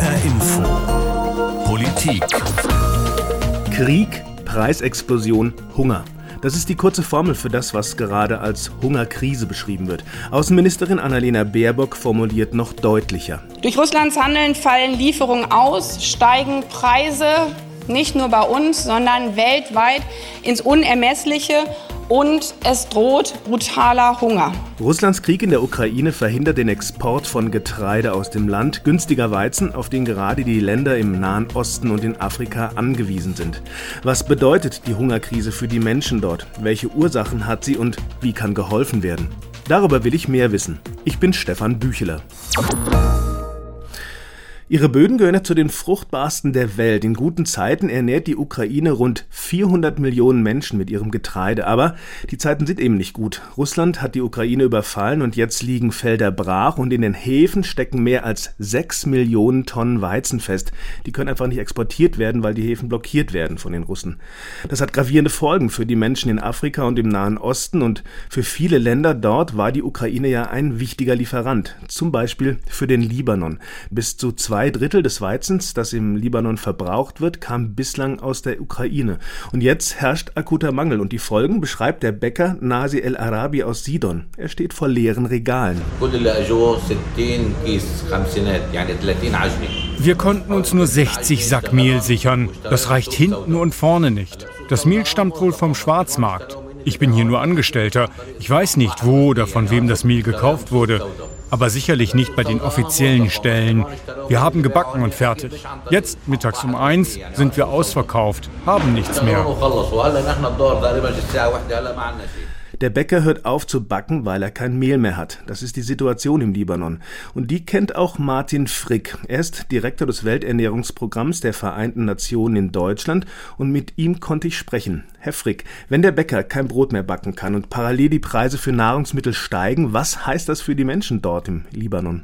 HR Info. Politik. Krieg, Preisexplosion, Hunger. Das ist die kurze Formel für das, was gerade als Hungerkrise beschrieben wird. Außenministerin Annalena Baerbock formuliert noch deutlicher. Durch Russlands Handeln fallen Lieferungen aus, steigen Preise nicht nur bei uns, sondern weltweit ins Unermessliche und es droht brutaler Hunger. Russlands Krieg in der Ukraine verhindert den Export von Getreide aus dem Land, günstiger Weizen, auf den gerade die Länder im Nahen Osten und in Afrika angewiesen sind. Was bedeutet die Hungerkrise für die Menschen dort? Welche Ursachen hat sie und wie kann geholfen werden? Darüber will ich mehr wissen. Ich bin Stefan Bücheler. Ihre Böden gehören zu den fruchtbarsten der Welt. In guten Zeiten ernährt die Ukraine rund 400 Millionen Menschen mit ihrem Getreide. Aber die Zeiten sind eben nicht gut. Russland hat die Ukraine überfallen und jetzt liegen Felder brach und in den Häfen stecken mehr als 6 Millionen Tonnen Weizen fest. Die können einfach nicht exportiert werden, weil die Häfen blockiert werden von den Russen. Das hat gravierende Folgen für die Menschen in Afrika und im Nahen Osten und für viele Länder dort war die Ukraine ja ein wichtiger Lieferant. Zum Beispiel für den Libanon. Bis zu zwei Zwei Drittel des Weizens, das im Libanon verbraucht wird, kam bislang aus der Ukraine. Und jetzt herrscht akuter Mangel. Und die Folgen beschreibt der Bäcker Nasi El Arabi aus Sidon. Er steht vor leeren Regalen. Wir konnten uns nur 60 Sack Mehl sichern. Das reicht hinten und vorne nicht. Das Mehl stammt wohl vom Schwarzmarkt. Ich bin hier nur Angestellter. Ich weiß nicht, wo oder von wem das Mehl gekauft wurde aber sicherlich nicht bei den offiziellen Stellen. Wir haben gebacken und fertig. Jetzt, mittags um eins, sind wir ausverkauft, haben nichts mehr. Der Bäcker hört auf zu backen, weil er kein Mehl mehr hat. Das ist die Situation im Libanon. Und die kennt auch Martin Frick. Er ist Direktor des Welternährungsprogramms der Vereinten Nationen in Deutschland und mit ihm konnte ich sprechen. Herr Frick, wenn der Bäcker kein Brot mehr backen kann und parallel die Preise für Nahrungsmittel steigen, was heißt das für die Menschen dort im Libanon?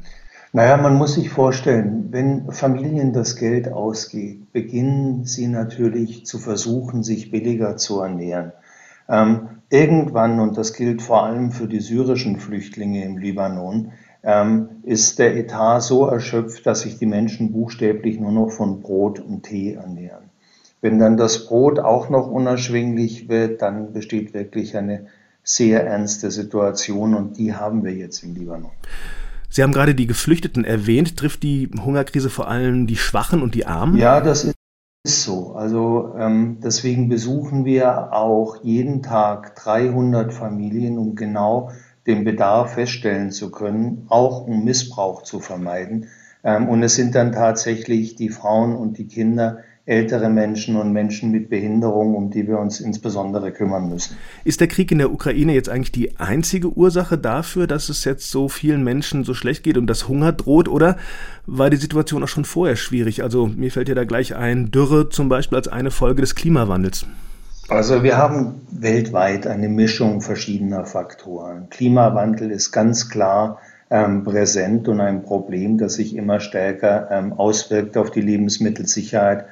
Naja, man muss sich vorstellen, wenn Familien das Geld ausgeht, beginnen sie natürlich zu versuchen, sich billiger zu ernähren. Ähm, irgendwann, und das gilt vor allem für die syrischen Flüchtlinge im Libanon, ähm, ist der Etat so erschöpft, dass sich die Menschen buchstäblich nur noch von Brot und Tee ernähren. Wenn dann das Brot auch noch unerschwinglich wird, dann besteht wirklich eine sehr ernste Situation und die haben wir jetzt im Libanon. Sie haben gerade die Geflüchteten erwähnt. Trifft die Hungerkrise vor allem die Schwachen und die Armen? Ja, das ist ist so. Also ähm, deswegen besuchen wir auch jeden Tag 300 Familien, um genau den Bedarf feststellen zu können, auch um Missbrauch zu vermeiden. Ähm, und es sind dann tatsächlich die Frauen und die Kinder, ältere Menschen und Menschen mit Behinderung, um die wir uns insbesondere kümmern müssen. Ist der Krieg in der Ukraine jetzt eigentlich die einzige Ursache dafür, dass es jetzt so vielen Menschen so schlecht geht und dass Hunger droht? Oder war die Situation auch schon vorher schwierig? Also mir fällt ja da gleich ein, Dürre zum Beispiel als eine Folge des Klimawandels. Also wir haben weltweit eine Mischung verschiedener Faktoren. Klimawandel ist ganz klar ähm, präsent und ein Problem, das sich immer stärker ähm, auswirkt auf die Lebensmittelsicherheit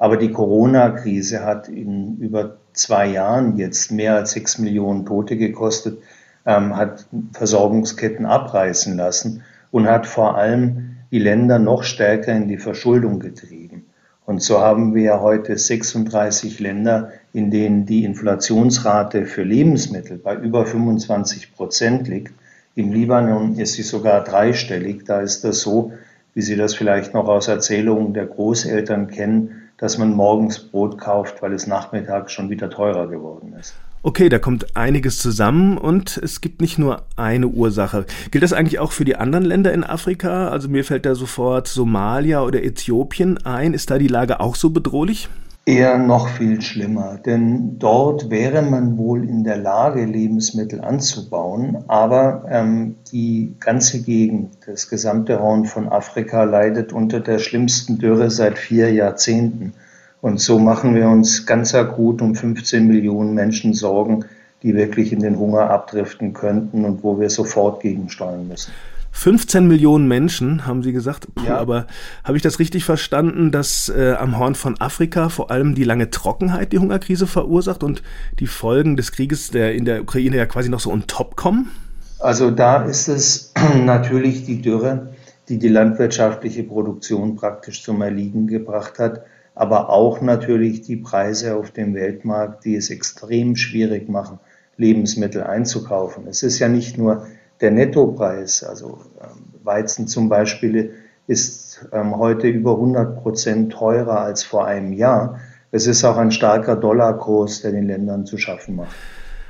aber die Corona-Krise hat in über zwei Jahren jetzt mehr als sechs Millionen Tote gekostet, ähm, hat Versorgungsketten abreißen lassen und hat vor allem die Länder noch stärker in die Verschuldung getrieben. Und so haben wir heute 36 Länder, in denen die Inflationsrate für Lebensmittel bei über 25 Prozent liegt. Im Libanon ist sie sogar dreistellig. Da ist das so, wie Sie das vielleicht noch aus Erzählungen der Großeltern kennen, dass man morgens Brot kauft, weil es nachmittags schon wieder teurer geworden ist. Okay, da kommt einiges zusammen und es gibt nicht nur eine Ursache. Gilt das eigentlich auch für die anderen Länder in Afrika? Also mir fällt da sofort Somalia oder Äthiopien ein. Ist da die Lage auch so bedrohlich? Eher noch viel schlimmer, denn dort wäre man wohl in der Lage, Lebensmittel anzubauen, aber ähm, die ganze Gegend, das gesamte Horn von Afrika leidet unter der schlimmsten Dürre seit vier Jahrzehnten. Und so machen wir uns ganz akut um 15 Millionen Menschen Sorgen, die wirklich in den Hunger abdriften könnten und wo wir sofort gegensteuern müssen. 15 Millionen Menschen, haben Sie gesagt. Puh, ja. Aber habe ich das richtig verstanden, dass äh, am Horn von Afrika vor allem die lange Trockenheit die Hungerkrise verursacht und die Folgen des Krieges der in der Ukraine ja quasi noch so on top kommen? Also da ist es natürlich die Dürre, die die landwirtschaftliche Produktion praktisch zum Erliegen gebracht hat, aber auch natürlich die Preise auf dem Weltmarkt, die es extrem schwierig machen, Lebensmittel einzukaufen. Es ist ja nicht nur der Nettopreis, also ähm, Weizen zum Beispiel ist ähm, heute über 100 Prozent teurer als vor einem Jahr. Es ist auch ein starker Dollarkurs, der den Ländern zu schaffen macht.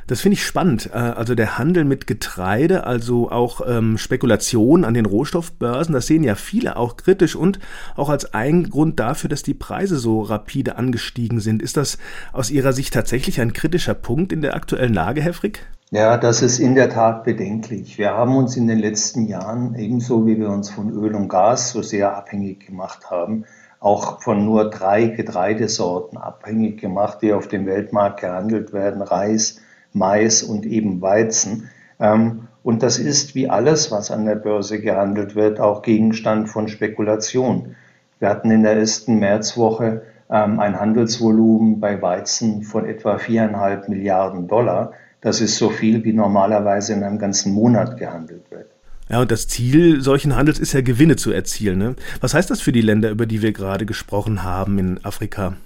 Das finde ich spannend. Äh, also der Handel mit Getreide, also auch ähm, Spekulation an den Rohstoffbörsen, das sehen ja viele auch kritisch und auch als ein Grund dafür, dass die Preise so rapide angestiegen sind. Ist das aus Ihrer Sicht tatsächlich ein kritischer Punkt in der aktuellen Lage, Herr Frick? Ja, das ist in der Tat bedenklich. Wir haben uns in den letzten Jahren, ebenso wie wir uns von Öl und Gas so sehr abhängig gemacht haben, auch von nur drei Getreidesorten abhängig gemacht, die auf dem Weltmarkt gehandelt werden, Reis, Mais und eben Weizen. Ähm, und das ist wie alles, was an der Börse gehandelt wird, auch Gegenstand von Spekulation. Wir hatten in der ersten Märzwoche ähm, ein Handelsvolumen bei Weizen von etwa viereinhalb Milliarden Dollar. Das ist so viel, wie normalerweise in einem ganzen Monat gehandelt wird. Ja, und das Ziel solchen Handels ist ja Gewinne zu erzielen. Ne? Was heißt das für die Länder, über die wir gerade gesprochen haben in Afrika?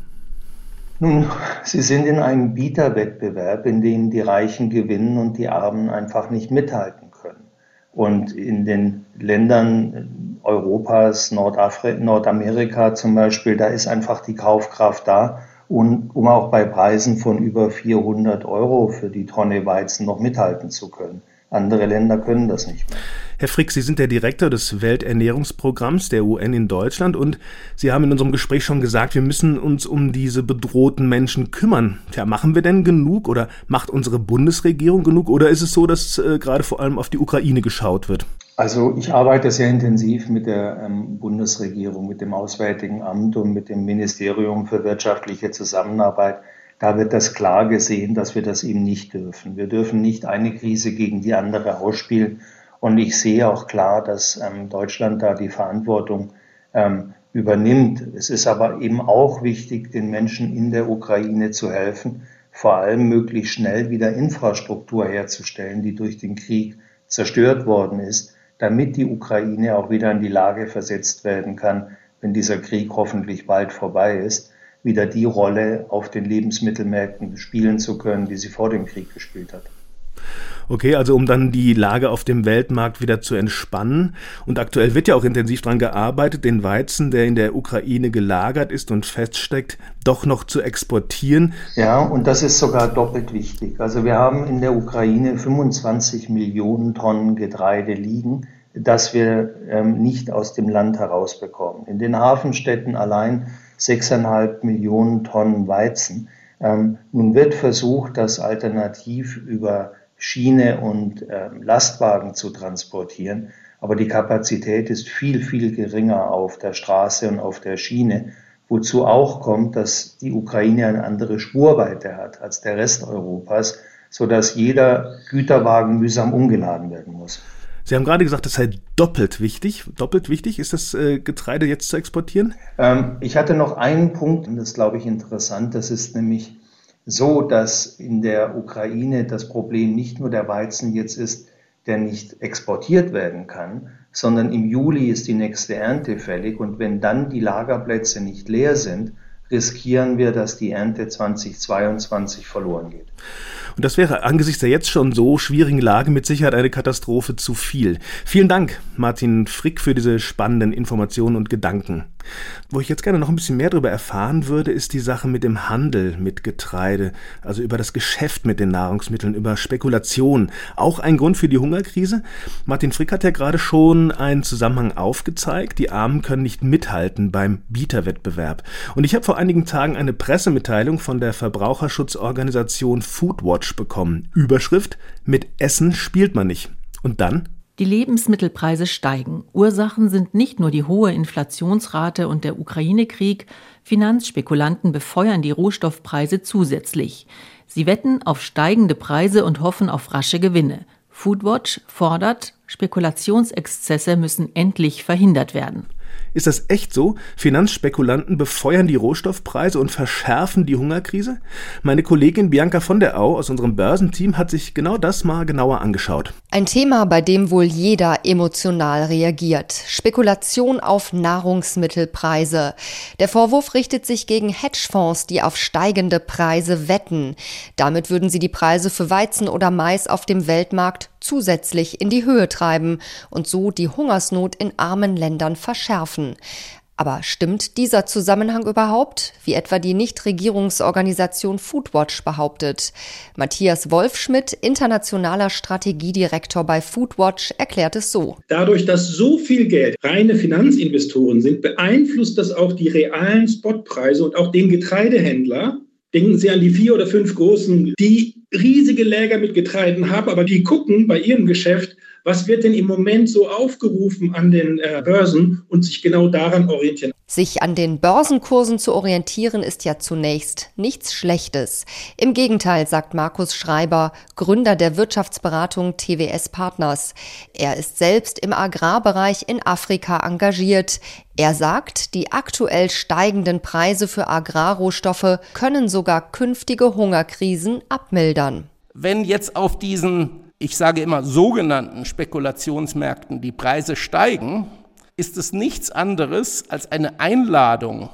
Nun, sie sind in einem Bieterwettbewerb, in dem die Reichen gewinnen und die Armen einfach nicht mithalten können. Und in den Ländern Europas, Nordafri Nordamerika zum Beispiel, da ist einfach die Kaufkraft da und um auch bei Preisen von über 400 Euro für die Tonne Weizen noch mithalten zu können. Andere Länder können das nicht mehr. Herr Frick, Sie sind der Direktor des Welternährungsprogramms der UN in Deutschland und Sie haben in unserem Gespräch schon gesagt, wir müssen uns um diese bedrohten Menschen kümmern. Tja, machen wir denn genug oder macht unsere Bundesregierung genug oder ist es so, dass äh, gerade vor allem auf die Ukraine geschaut wird? Also ich arbeite sehr intensiv mit der ähm, Bundesregierung, mit dem Auswärtigen Amt und mit dem Ministerium für wirtschaftliche Zusammenarbeit. Da wird das klar gesehen, dass wir das eben nicht dürfen. Wir dürfen nicht eine Krise gegen die andere ausspielen. Und ich sehe auch klar, dass ähm, Deutschland da die Verantwortung ähm, übernimmt. Es ist aber eben auch wichtig, den Menschen in der Ukraine zu helfen, vor allem möglichst schnell wieder Infrastruktur herzustellen, die durch den Krieg zerstört worden ist damit die Ukraine auch wieder in die Lage versetzt werden kann, wenn dieser Krieg hoffentlich bald vorbei ist, wieder die Rolle auf den Lebensmittelmärkten spielen zu können, die sie vor dem Krieg gespielt hat. Okay, also um dann die Lage auf dem Weltmarkt wieder zu entspannen. Und aktuell wird ja auch intensiv daran gearbeitet, den Weizen, der in der Ukraine gelagert ist und feststeckt, doch noch zu exportieren. Ja, und das ist sogar doppelt wichtig. Also wir haben in der Ukraine 25 Millionen Tonnen Getreide liegen, das wir ähm, nicht aus dem Land herausbekommen. In den Hafenstädten allein 6,5 Millionen Tonnen Weizen. Ähm, nun wird versucht, das alternativ über Schiene und äh, Lastwagen zu transportieren. Aber die Kapazität ist viel, viel geringer auf der Straße und auf der Schiene. Wozu auch kommt, dass die Ukraine eine andere Spurweite hat als der Rest Europas, sodass jeder Güterwagen mühsam umgeladen werden muss. Sie haben gerade gesagt, das sei doppelt wichtig. Doppelt wichtig ist das äh, Getreide jetzt zu exportieren? Ähm, ich hatte noch einen Punkt, und das glaube ich interessant. Das ist nämlich so, dass in der Ukraine das Problem nicht nur der Weizen jetzt ist, der nicht exportiert werden kann, sondern im Juli ist die nächste Ernte fällig und wenn dann die Lagerplätze nicht leer sind, riskieren wir, dass die Ernte 2022 verloren geht. Und das wäre angesichts der jetzt schon so schwierigen Lage mit Sicherheit eine Katastrophe zu viel. Vielen Dank, Martin Frick, für diese spannenden Informationen und Gedanken. Wo ich jetzt gerne noch ein bisschen mehr darüber erfahren würde, ist die Sache mit dem Handel mit Getreide, also über das Geschäft mit den Nahrungsmitteln, über Spekulation. Auch ein Grund für die Hungerkrise? Martin Frick hat ja gerade schon einen Zusammenhang aufgezeigt. Die Armen können nicht mithalten beim Bieterwettbewerb. Und ich habe vor einigen Tagen eine Pressemitteilung von der Verbraucherschutzorganisation Foodwatch bekommen. Überschrift: Mit Essen spielt man nicht. Und dann die Lebensmittelpreise steigen. Ursachen sind nicht nur die hohe Inflationsrate und der Ukraine-Krieg, Finanzspekulanten befeuern die Rohstoffpreise zusätzlich. Sie wetten auf steigende Preise und hoffen auf rasche Gewinne. Foodwatch fordert, Spekulationsexzesse müssen endlich verhindert werden. Ist das echt so? Finanzspekulanten befeuern die Rohstoffpreise und verschärfen die Hungerkrise? Meine Kollegin Bianca von der Au aus unserem Börsenteam hat sich genau das mal genauer angeschaut. Ein Thema, bei dem wohl jeder emotional reagiert. Spekulation auf Nahrungsmittelpreise. Der Vorwurf richtet sich gegen Hedgefonds, die auf steigende Preise wetten. Damit würden sie die Preise für Weizen oder Mais auf dem Weltmarkt zusätzlich in die Höhe treiben und so die Hungersnot in armen Ländern verschärfen. Aber stimmt dieser Zusammenhang überhaupt, wie etwa die Nichtregierungsorganisation Foodwatch behauptet? Matthias Wolfschmidt, internationaler Strategiedirektor bei Foodwatch, erklärt es so. Dadurch, dass so viel Geld reine Finanzinvestoren sind, beeinflusst das auch die realen Spotpreise und auch den Getreidehändler. Denken Sie an die vier oder fünf großen, die riesige Läger mit Getreiden haben, aber die gucken bei ihrem Geschäft, was wird denn im Moment so aufgerufen an den äh, Börsen und sich genau daran orientieren. Sich an den Börsenkursen zu orientieren ist ja zunächst nichts Schlechtes. Im Gegenteil, sagt Markus Schreiber, Gründer der Wirtschaftsberatung TWS Partners. Er ist selbst im Agrarbereich in Afrika engagiert. Er sagt, die aktuell steigenden Preise für Agrarrohstoffe können sogar künftige Hungerkrisen abmildern. Wenn jetzt auf diesen ich sage immer sogenannten Spekulationsmärkten die Preise steigen, ist es nichts anderes als eine Einladung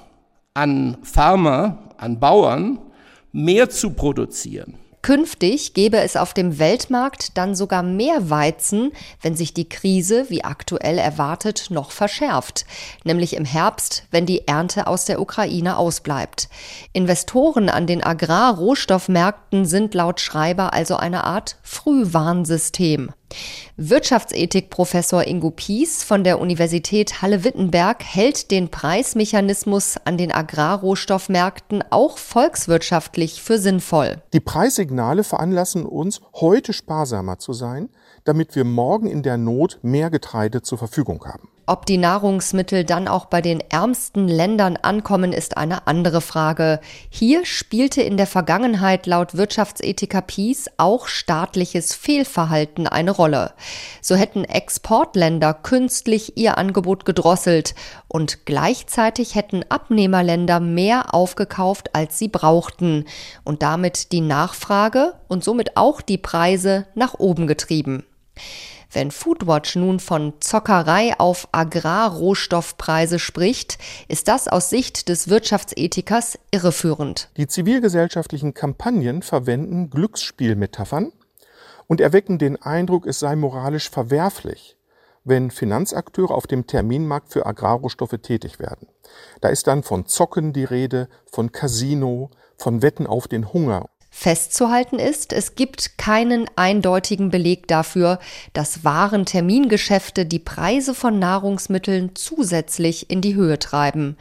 an Farmer, an Bauern, mehr zu produzieren. Künftig gäbe es auf dem Weltmarkt dann sogar mehr Weizen, wenn sich die Krise, wie aktuell erwartet, noch verschärft, nämlich im Herbst, wenn die Ernte aus der Ukraine ausbleibt. Investoren an den Agrarrohstoffmärkten sind laut Schreiber also eine Art Frühwarnsystem. Wirtschaftsethikprofessor Ingo Pies von der Universität Halle-Wittenberg hält den Preismechanismus an den Agrarrohstoffmärkten auch volkswirtschaftlich für sinnvoll. Die Preissignale veranlassen uns, heute sparsamer zu sein, damit wir morgen in der Not mehr Getreide zur Verfügung haben. Ob die Nahrungsmittel dann auch bei den ärmsten Ländern ankommen, ist eine andere Frage. Hier spielte in der Vergangenheit laut Wirtschaftsethiker Peace auch staatliches Fehlverhalten eine Rolle. So hätten Exportländer künstlich ihr Angebot gedrosselt und gleichzeitig hätten Abnehmerländer mehr aufgekauft, als sie brauchten und damit die Nachfrage und somit auch die Preise nach oben getrieben. Wenn Foodwatch nun von Zockerei auf Agrarrohstoffpreise spricht, ist das aus Sicht des Wirtschaftsethikers irreführend. Die zivilgesellschaftlichen Kampagnen verwenden Glücksspielmetaphern und erwecken den Eindruck, es sei moralisch verwerflich, wenn Finanzakteure auf dem Terminmarkt für Agrarrohstoffe tätig werden. Da ist dann von Zocken die Rede, von Casino, von Wetten auf den Hunger. Festzuhalten ist, es gibt keinen eindeutigen Beleg dafür, dass Warentermingeschäfte die Preise von Nahrungsmitteln zusätzlich in die Höhe treiben.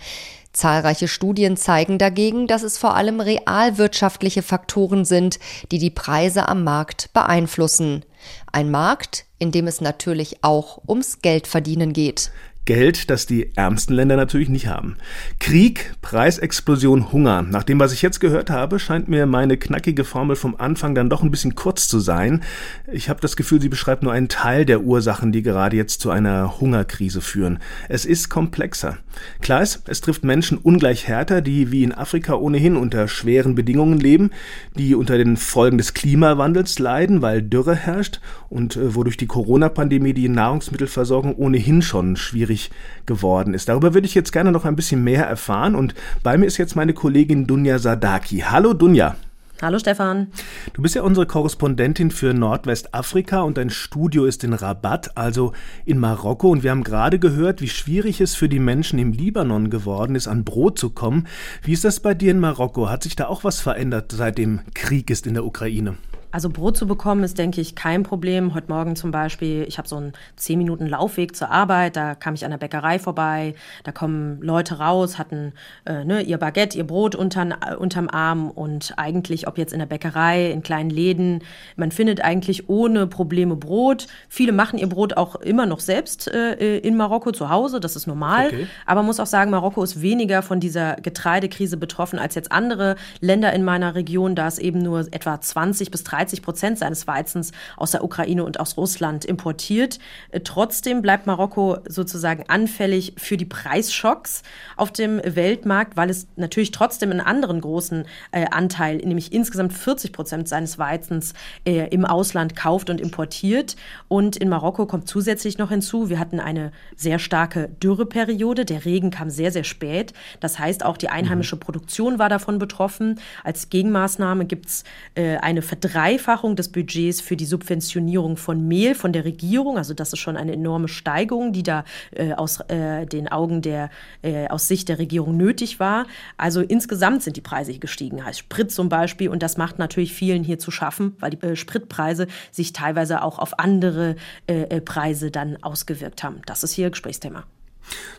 Zahlreiche Studien zeigen dagegen, dass es vor allem realwirtschaftliche Faktoren sind, die die Preise am Markt beeinflussen. Ein Markt, in dem es natürlich auch ums Geldverdienen geht. Geld, das die ärmsten Länder natürlich nicht haben. Krieg, Preisexplosion, Hunger. Nach dem, was ich jetzt gehört habe, scheint mir meine knackige Formel vom Anfang dann doch ein bisschen kurz zu sein. Ich habe das Gefühl, sie beschreibt nur einen Teil der Ursachen, die gerade jetzt zu einer Hungerkrise führen. Es ist komplexer. Klar ist, es trifft Menschen ungleich härter, die wie in Afrika ohnehin unter schweren Bedingungen leben, die unter den Folgen des Klimawandels leiden, weil Dürre herrscht und äh, wodurch die Corona-Pandemie die Nahrungsmittelversorgung ohnehin schon schwierig möglich geworden ist. Darüber würde ich jetzt gerne noch ein bisschen mehr erfahren und bei mir ist jetzt meine Kollegin Dunja Sadaki. Hallo Dunja. Hallo Stefan. Du bist ja unsere Korrespondentin für Nordwestafrika und dein Studio ist in Rabat, also in Marokko. Und wir haben gerade gehört, wie schwierig es für die Menschen im Libanon geworden ist, an Brot zu kommen. Wie ist das bei dir in Marokko? Hat sich da auch was verändert, seit dem Krieg ist in der Ukraine? Also Brot zu bekommen ist, denke ich, kein Problem. Heute Morgen zum Beispiel, ich habe so einen 10 Minuten Laufweg zur Arbeit, da kam ich an der Bäckerei vorbei, da kommen Leute raus, hatten äh, ne, ihr Baguette, ihr Brot untern, äh, unterm Arm und eigentlich, ob jetzt in der Bäckerei, in kleinen Läden, man findet eigentlich ohne Probleme Brot. Viele machen ihr Brot auch immer noch selbst äh, in Marokko zu Hause, das ist normal. Okay. Aber man muss auch sagen, Marokko ist weniger von dieser Getreidekrise betroffen als jetzt andere Länder in meiner Region, da es eben nur etwa 20 bis 30 30 Prozent seines Weizens aus der Ukraine und aus Russland importiert. Äh, trotzdem bleibt Marokko sozusagen anfällig für die Preisschocks auf dem Weltmarkt, weil es natürlich trotzdem einen anderen großen äh, Anteil, nämlich insgesamt 40 Prozent seines Weizens äh, im Ausland kauft und importiert. Und in Marokko kommt zusätzlich noch hinzu, wir hatten eine sehr starke Dürreperiode. Der Regen kam sehr, sehr spät. Das heißt, auch die einheimische mhm. Produktion war davon betroffen. Als Gegenmaßnahme gibt es äh, eine Verdreifachung des Budgets für die Subventionierung von Mehl von der Regierung. Also das ist schon eine enorme Steigerung, die da äh, aus äh, den Augen der, äh, aus Sicht der Regierung nötig war. Also insgesamt sind die Preise gestiegen, heißt Sprit zum Beispiel. Und das macht natürlich vielen hier zu schaffen, weil die äh, Spritpreise sich teilweise auch auf andere äh, äh, Preise dann ausgewirkt haben. Das ist hier Gesprächsthema.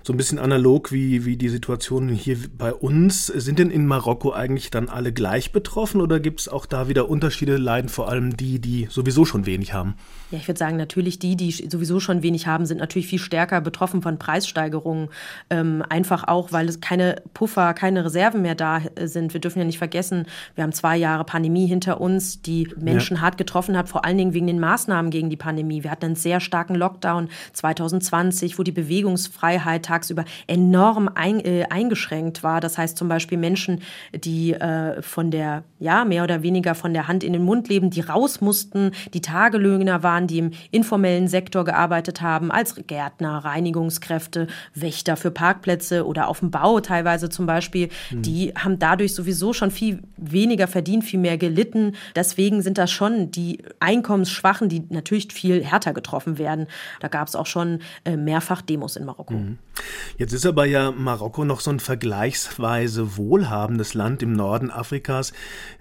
So ein bisschen analog wie, wie die Situation hier bei uns. Sind denn in Marokko eigentlich dann alle gleich betroffen oder gibt es auch da wieder Unterschiede, leiden vor allem die, die sowieso schon wenig haben? Ja, ich würde sagen, natürlich die, die sowieso schon wenig haben, sind natürlich viel stärker betroffen von Preissteigerungen. Ähm, einfach auch, weil es keine Puffer, keine Reserven mehr da äh, sind. Wir dürfen ja nicht vergessen, wir haben zwei Jahre Pandemie hinter uns, die Menschen ja. hart getroffen hat, vor allen Dingen wegen den Maßnahmen gegen die Pandemie. Wir hatten einen sehr starken Lockdown 2020, wo die Bewegungsfreiheit tagsüber enorm ein, äh, eingeschränkt war. Das heißt zum Beispiel Menschen, die äh, von der, ja, mehr oder weniger von der Hand in den Mund leben, die raus mussten, die Tagelöhner waren, die im informellen Sektor gearbeitet haben, als Gärtner, Reinigungskräfte, Wächter für Parkplätze oder auf dem Bau teilweise zum Beispiel, mhm. die haben dadurch sowieso schon viel weniger verdient, viel mehr gelitten. Deswegen sind das schon die Einkommensschwachen, die natürlich viel härter getroffen werden. Da gab es auch schon äh, mehrfach Demos in Marokko. Mhm. Jetzt ist aber ja Marokko noch so ein vergleichsweise wohlhabendes Land im Norden Afrikas.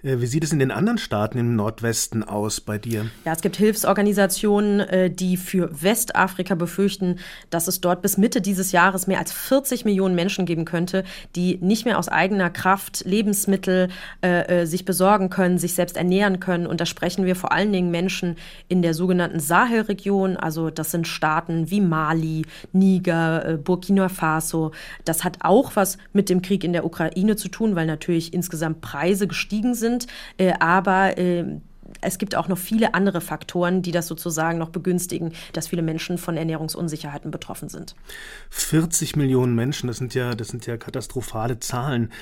Äh, wie sieht es in den anderen Staaten im Nordwesten aus bei dir? Ja, es gibt Hilfsorganisationen, äh, die für Westafrika befürchten, dass es dort bis Mitte dieses Jahres mehr als 40 Millionen Menschen geben könnte, die nicht mehr aus eigener Kraft Lebensmittel äh, sich besorgen können, sich selbst ernähren können. Und da sprechen wir vor allen Dingen Menschen in der sogenannten Sahelregion. Also das sind Staaten wie Mali, Niger, Burkina Burkina Faso. Das hat auch was mit dem Krieg in der Ukraine zu tun, weil natürlich insgesamt Preise gestiegen sind. Äh, aber äh, es gibt auch noch viele andere Faktoren, die das sozusagen noch begünstigen, dass viele Menschen von Ernährungsunsicherheiten betroffen sind. 40 Millionen Menschen, das sind ja, das sind ja katastrophale Zahlen.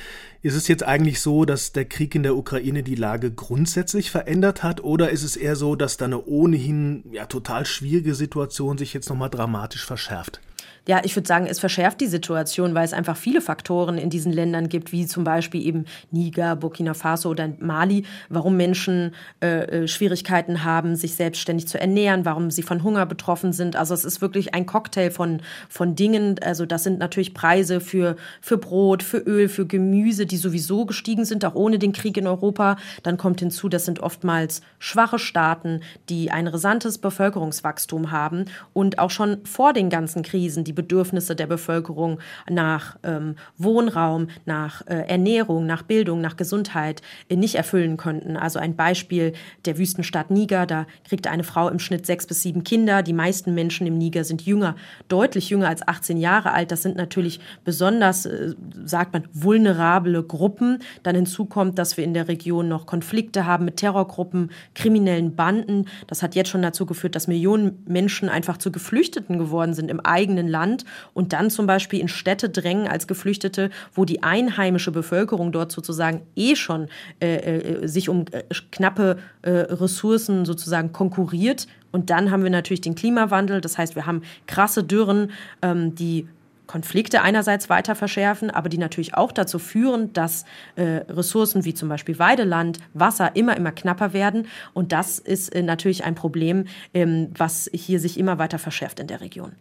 Ist es jetzt eigentlich so, dass der Krieg in der Ukraine die Lage grundsätzlich verändert hat, oder ist es eher so, dass da eine ohnehin ja total schwierige Situation sich jetzt nochmal dramatisch verschärft? Ja, ich würde sagen, es verschärft die Situation, weil es einfach viele Faktoren in diesen Ländern gibt, wie zum Beispiel eben Niger, Burkina Faso oder Mali, warum Menschen äh, äh, Schwierigkeiten haben, sich selbstständig zu ernähren, warum sie von Hunger betroffen sind. Also es ist wirklich ein Cocktail von, von Dingen. Also das sind natürlich Preise für, für Brot, für Öl, für Gemüse, die sowieso gestiegen sind, auch ohne den Krieg in Europa. Dann kommt hinzu, das sind oftmals schwache Staaten, die ein rasantes Bevölkerungswachstum haben und auch schon vor den ganzen Krisen die Bedürfnisse der Bevölkerung nach ähm, Wohnraum, nach äh, Ernährung, nach Bildung, nach Gesundheit äh, nicht erfüllen könnten. Also ein Beispiel der Wüstenstadt Niger, da kriegt eine Frau im Schnitt sechs bis sieben Kinder. Die meisten Menschen im Niger sind jünger, deutlich jünger als 18 Jahre alt. Das sind natürlich besonders, äh, sagt man, vulnerable Gruppen. Dann hinzu kommt, dass wir in der Region noch Konflikte haben mit Terrorgruppen, kriminellen Banden. Das hat jetzt schon dazu geführt, dass Millionen Menschen einfach zu Geflüchteten geworden sind im eigenen Land. Land und dann zum Beispiel in Städte drängen als Geflüchtete, wo die einheimische Bevölkerung dort sozusagen eh schon äh, äh, sich um äh, knappe äh, Ressourcen sozusagen konkurriert. Und dann haben wir natürlich den Klimawandel, das heißt, wir haben krasse Dürren, ähm, die Konflikte einerseits weiter verschärfen, aber die natürlich auch dazu führen, dass äh, Ressourcen wie zum Beispiel Weideland, Wasser immer, immer knapper werden. Und das ist äh, natürlich ein Problem, ähm, was hier sich immer weiter verschärft in der Region.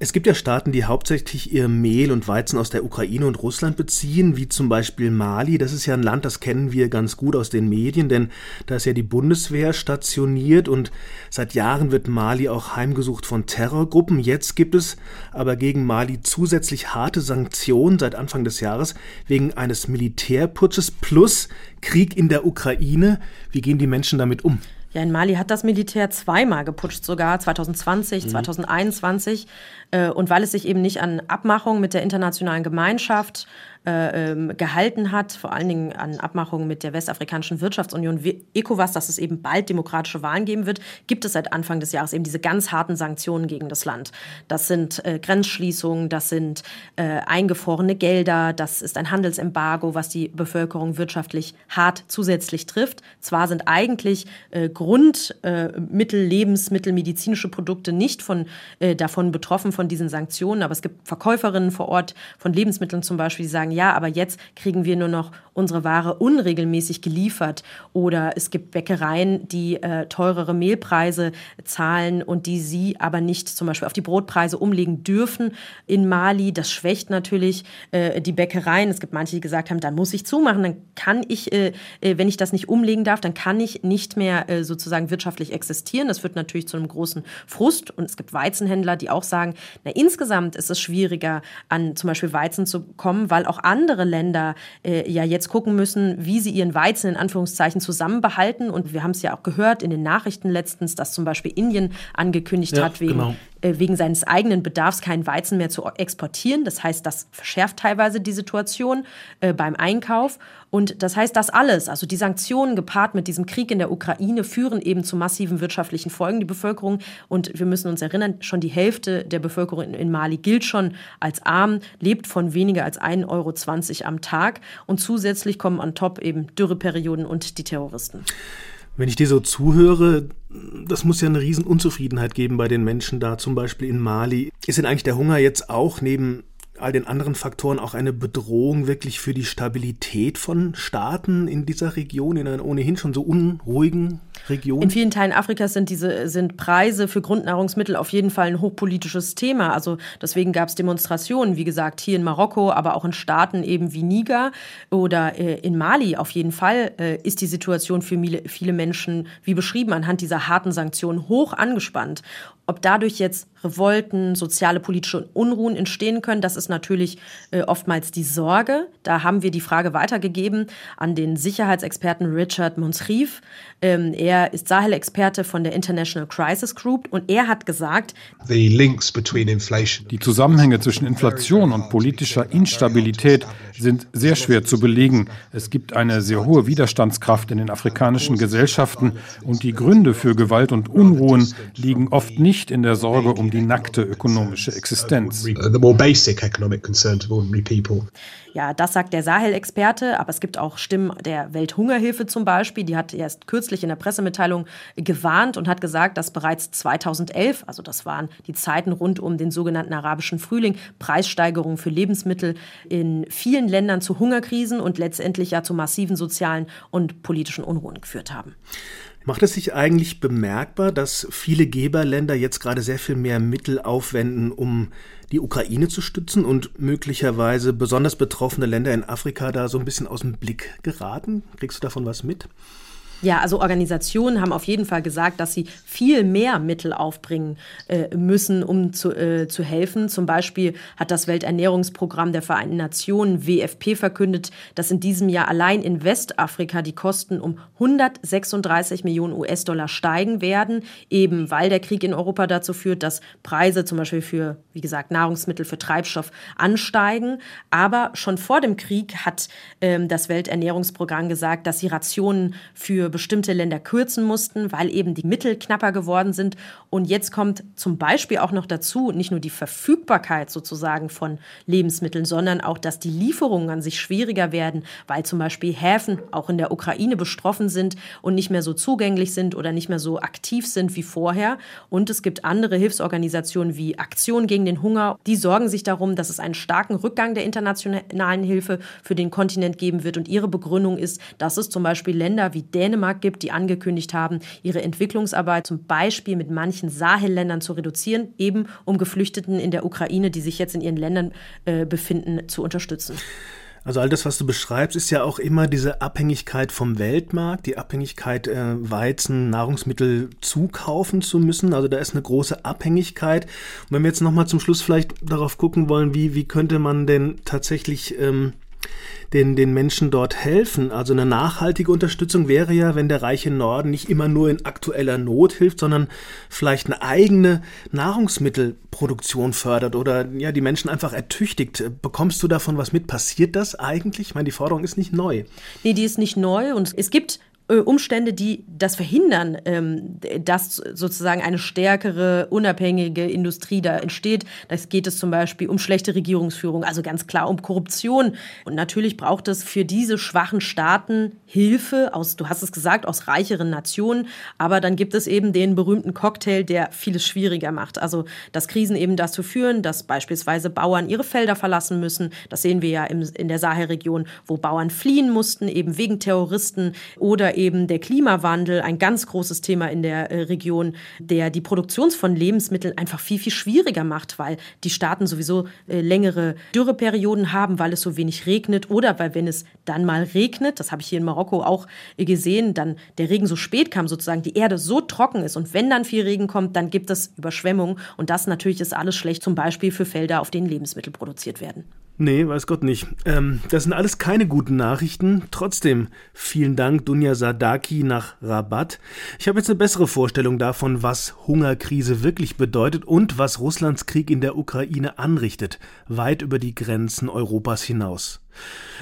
Es gibt ja Staaten, die hauptsächlich ihr Mehl und Weizen aus der Ukraine und Russland beziehen, wie zum Beispiel Mali. Das ist ja ein Land, das kennen wir ganz gut aus den Medien, denn da ist ja die Bundeswehr stationiert und seit Jahren wird Mali auch heimgesucht von Terrorgruppen. Jetzt gibt es aber gegen Mali zusätzlich harte Sanktionen seit Anfang des Jahres wegen eines Militärputsches plus Krieg in der Ukraine. Wie gehen die Menschen damit um? Ja, in Mali hat das Militär zweimal geputscht, sogar 2020, mhm. 2021. Äh, und weil es sich eben nicht an Abmachungen mit der internationalen Gemeinschaft äh, ähm, gehalten hat, vor allen Dingen an Abmachungen mit der Westafrikanischen Wirtschaftsunion ECOWAS, dass es eben bald demokratische Wahlen geben wird, gibt es seit Anfang des Jahres eben diese ganz harten Sanktionen gegen das Land. Das sind äh, Grenzschließungen, das sind äh, eingefrorene Gelder, das ist ein Handelsembargo, was die Bevölkerung wirtschaftlich hart zusätzlich trifft. Zwar sind eigentlich äh, Grundmittel, Lebensmittel, medizinische Produkte nicht von, äh, davon betroffen von diesen Sanktionen, aber es gibt Verkäuferinnen vor Ort von Lebensmitteln zum Beispiel, die sagen, ja, aber jetzt kriegen wir nur noch unsere Ware unregelmäßig geliefert oder es gibt Bäckereien, die äh, teurere Mehlpreise zahlen und die sie aber nicht zum Beispiel auf die Brotpreise umlegen dürfen in Mali. Das schwächt natürlich äh, die Bäckereien. Es gibt manche, die gesagt haben, dann muss ich zumachen, dann kann ich, äh, äh wenn ich das nicht umlegen darf, dann kann ich nicht mehr äh, sozusagen wirtschaftlich existieren. Das führt natürlich zu einem großen Frust und es gibt Weizenhändler, die auch sagen, na insgesamt ist es schwieriger, an zum Beispiel Weizen zu kommen, weil auch andere Länder äh, ja jetzt gucken müssen, wie sie ihren Weizen in Anführungszeichen zusammenbehalten. Und wir haben es ja auch gehört in den Nachrichten letztens, dass zum Beispiel Indien angekündigt ja, hat, wegen genau. Äh, wegen seines eigenen Bedarfs keinen Weizen mehr zu exportieren. Das heißt, das verschärft teilweise die Situation äh, beim Einkauf. Und das heißt, das alles, also die Sanktionen gepaart mit diesem Krieg in der Ukraine, führen eben zu massiven wirtschaftlichen Folgen. Die Bevölkerung, und wir müssen uns erinnern, schon die Hälfte der Bevölkerung in Mali gilt schon als arm, lebt von weniger als 1,20 Euro am Tag. Und zusätzlich kommen on top eben Dürreperioden und die Terroristen. Wenn ich dir so zuhöre, das muss ja eine Riesenunzufriedenheit geben bei den Menschen da, zum Beispiel in Mali. Ist denn eigentlich der Hunger jetzt auch neben all den anderen Faktoren auch eine Bedrohung wirklich für die Stabilität von Staaten in dieser Region, in einer ohnehin schon so unruhigen Region? In vielen Teilen Afrikas sind diese sind Preise für Grundnahrungsmittel auf jeden Fall ein hochpolitisches Thema. Also deswegen gab es Demonstrationen, wie gesagt, hier in Marokko, aber auch in Staaten eben wie Niger oder äh, in Mali. Auf jeden Fall äh, ist die Situation für viele, Menschen, wie beschrieben, anhand dieser harten Sanktionen hoch angespannt. Ob dadurch jetzt Revolten, soziale politische Unruhen entstehen können, das ist natürlich äh, oftmals die Sorge. Da haben wir die Frage weitergegeben an den Sicherheitsexperten Richard Monsrief. Ähm, er ist Sahel-Experte von der International Crisis Group und er hat gesagt, die Zusammenhänge zwischen Inflation und politischer Instabilität sind sehr schwer zu belegen. Es gibt eine sehr hohe Widerstandskraft in den afrikanischen Gesellschaften und die Gründe für Gewalt und Unruhen liegen oft nicht nicht in der Sorge um die nackte ökonomische Existenz. Ja, das sagt der Sahel-Experte, aber es gibt auch Stimmen der Welthungerhilfe zum Beispiel. Die hat erst kürzlich in der Pressemitteilung gewarnt und hat gesagt, dass bereits 2011, also das waren die Zeiten rund um den sogenannten arabischen Frühling, Preissteigerungen für Lebensmittel in vielen Ländern zu Hungerkrisen und letztendlich ja zu massiven sozialen und politischen Unruhen geführt haben. Macht es sich eigentlich bemerkbar, dass viele Geberländer jetzt gerade sehr viel mehr Mittel aufwenden, um die Ukraine zu stützen und möglicherweise besonders betroffene Länder in Afrika da so ein bisschen aus dem Blick geraten? Kriegst du davon was mit? Ja, also Organisationen haben auf jeden Fall gesagt, dass sie viel mehr Mittel aufbringen äh, müssen, um zu, äh, zu helfen. Zum Beispiel hat das Welternährungsprogramm der Vereinten Nationen WFP verkündet, dass in diesem Jahr allein in Westafrika die Kosten um 136 Millionen US-Dollar steigen werden, eben weil der Krieg in Europa dazu führt, dass Preise zum Beispiel für, wie gesagt, Nahrungsmittel, für Treibstoff ansteigen. Aber schon vor dem Krieg hat ähm, das Welternährungsprogramm gesagt, dass sie Rationen für bestimmte Länder kürzen mussten, weil eben die Mittel knapper geworden sind. Und jetzt kommt zum Beispiel auch noch dazu, nicht nur die Verfügbarkeit sozusagen von Lebensmitteln, sondern auch, dass die Lieferungen an sich schwieriger werden, weil zum Beispiel Häfen auch in der Ukraine betroffen sind und nicht mehr so zugänglich sind oder nicht mehr so aktiv sind wie vorher. Und es gibt andere Hilfsorganisationen wie Aktion gegen den Hunger. Die sorgen sich darum, dass es einen starken Rückgang der internationalen Hilfe für den Kontinent geben wird. Und ihre Begründung ist, dass es zum Beispiel Länder wie Dänemark, Dänemark gibt, die angekündigt haben, ihre Entwicklungsarbeit zum Beispiel mit manchen Sahelländern zu reduzieren, eben um Geflüchteten in der Ukraine, die sich jetzt in ihren Ländern äh, befinden, zu unterstützen. Also all das, was du beschreibst, ist ja auch immer diese Abhängigkeit vom Weltmarkt, die Abhängigkeit, äh, Weizen, Nahrungsmittel zukaufen zu müssen. Also da ist eine große Abhängigkeit. Und wenn wir jetzt nochmal zum Schluss vielleicht darauf gucken wollen, wie, wie könnte man denn tatsächlich ähm, den, den Menschen dort helfen. Also eine nachhaltige Unterstützung wäre ja, wenn der reiche Norden nicht immer nur in aktueller Not hilft, sondern vielleicht eine eigene Nahrungsmittelproduktion fördert oder ja, die Menschen einfach ertüchtigt. Bekommst du davon was mit? Passiert das eigentlich? Ich meine, die Forderung ist nicht neu. Nee, die ist nicht neu und es gibt Umstände, die das verhindern, ähm, dass sozusagen eine stärkere, unabhängige Industrie da entsteht. Da geht es zum Beispiel um schlechte Regierungsführung, also ganz klar um Korruption. Und natürlich braucht es für diese schwachen Staaten Hilfe aus, du hast es gesagt, aus reicheren Nationen. Aber dann gibt es eben den berühmten Cocktail, der vieles schwieriger macht. Also, dass Krisen eben dazu führen, dass beispielsweise Bauern ihre Felder verlassen müssen. Das sehen wir ja in der Sahelregion, wo Bauern fliehen mussten, eben wegen Terroristen oder eben der Klimawandel, ein ganz großes Thema in der äh, Region, der die Produktion von Lebensmitteln einfach viel, viel schwieriger macht, weil die Staaten sowieso äh, längere Dürreperioden haben, weil es so wenig regnet oder weil, wenn es dann mal regnet, das habe ich hier in Marokko auch äh, gesehen, dann der Regen so spät kam, sozusagen die Erde so trocken ist und wenn dann viel Regen kommt, dann gibt es Überschwemmungen und das natürlich ist alles schlecht, zum Beispiel für Felder, auf denen Lebensmittel produziert werden. Nee, weiß Gott nicht. Ähm, das sind alles keine guten Nachrichten. Trotzdem vielen Dank, Dunja Sadaki nach Rabat. Ich habe jetzt eine bessere Vorstellung davon, was Hungerkrise wirklich bedeutet und was Russlands Krieg in der Ukraine anrichtet, weit über die Grenzen Europas hinaus.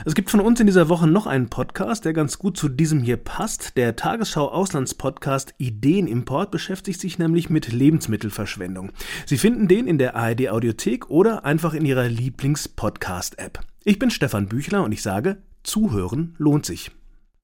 Es gibt von uns in dieser Woche noch einen Podcast, der ganz gut zu diesem hier passt. Der Tagesschau Auslandspodcast Ideenimport beschäftigt sich nämlich mit Lebensmittelverschwendung. Sie finden den in der ARD Audiothek oder einfach in Ihrer Lieblings-Podcast-App. Ich bin Stefan Büchler und ich sage, Zuhören lohnt sich.